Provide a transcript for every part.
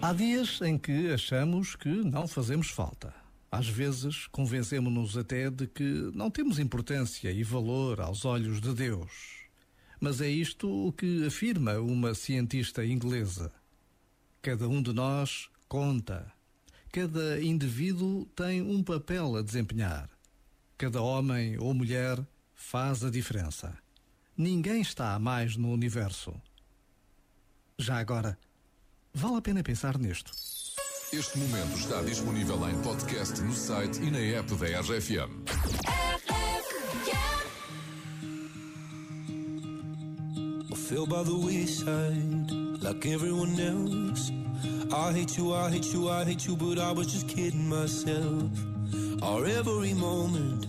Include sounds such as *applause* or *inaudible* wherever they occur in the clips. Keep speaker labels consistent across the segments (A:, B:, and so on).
A: Há dias em que achamos que não fazemos falta. Às vezes convencemos-nos até de que não temos importância e valor aos olhos de Deus. Mas é isto o que afirma uma cientista inglesa. Cada um de nós conta. Cada indivíduo tem um papel a desempenhar. Cada homem ou mulher faz a diferença. Ninguém está mais no universo. Já agora, Vale a pena pensar nisto.
B: Este momento está disponível em podcast no site e na app da RFM.
C: I fell by the wayside like everyone else. I hate you, I hate you, I hate you, but I was just kidding myself. Our every moment,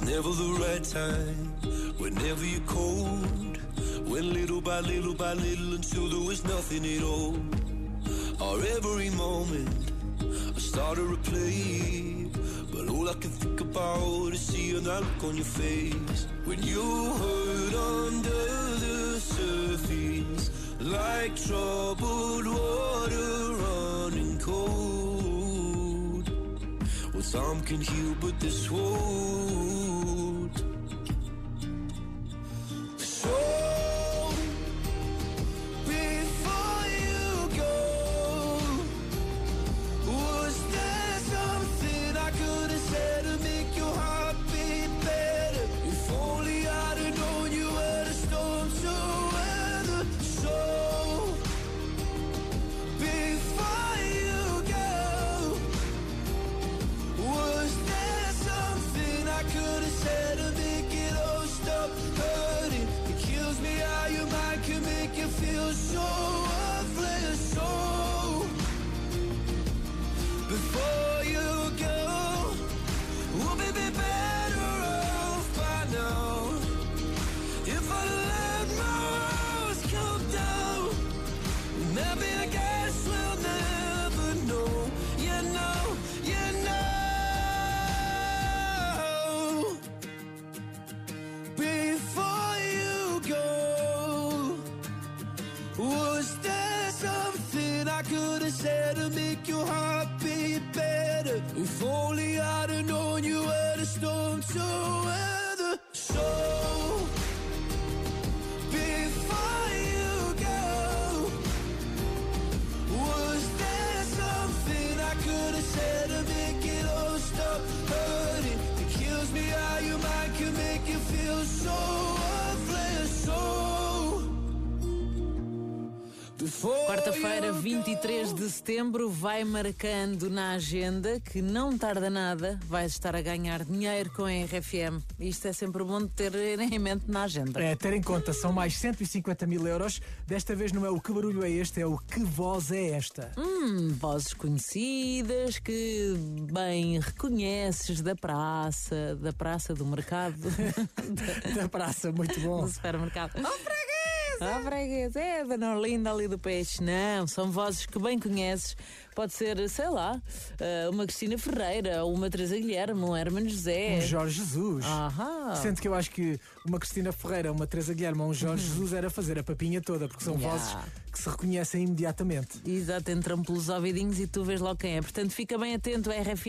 C: Was never the right time. Whenever you're cold, went little by little by little until there was nothing at all. Or every moment, I started to play. But all I can think about is seeing that look on your face when you hurt under the surface, like troubled Well, some can heal, but this won't. show make your heart beat better? If only I'd have known you were the storm to weather. So before
D: Quarta-feira, 23 de setembro, vai marcando na agenda que não tarda nada, vais estar a ganhar dinheiro com a RFM. Isto é sempre bom de ter em mente na agenda.
E: É, ter em conta, são mais 150 mil euros. Desta vez não é o que barulho é este, é o que voz é esta.
D: Hum, vozes conhecidas que bem reconheces da praça, da praça do mercado. *laughs*
E: da praça, muito bom.
D: Do supermercado. Oh, ah, freguês, é a Dona Olinda ali do peixe. Não, são vozes que bem conheces. Pode ser, sei lá, eh, uma Cristina Ferreira, uma Teresa Guilherme, um Hermano José.
E: Um Jorge Jesus.
D: Aham.
E: Sendo que eu acho que uma Cristina Ferreira, uma Teresa Guilherme ou um Jorge uhum. Jesus era fazer a papinha toda, porque são yeah. vozes que se reconhecem imediatamente.
D: Exato, entram pelos ouvidinhos e tu vês logo quem é. Portanto, fica bem atento, RF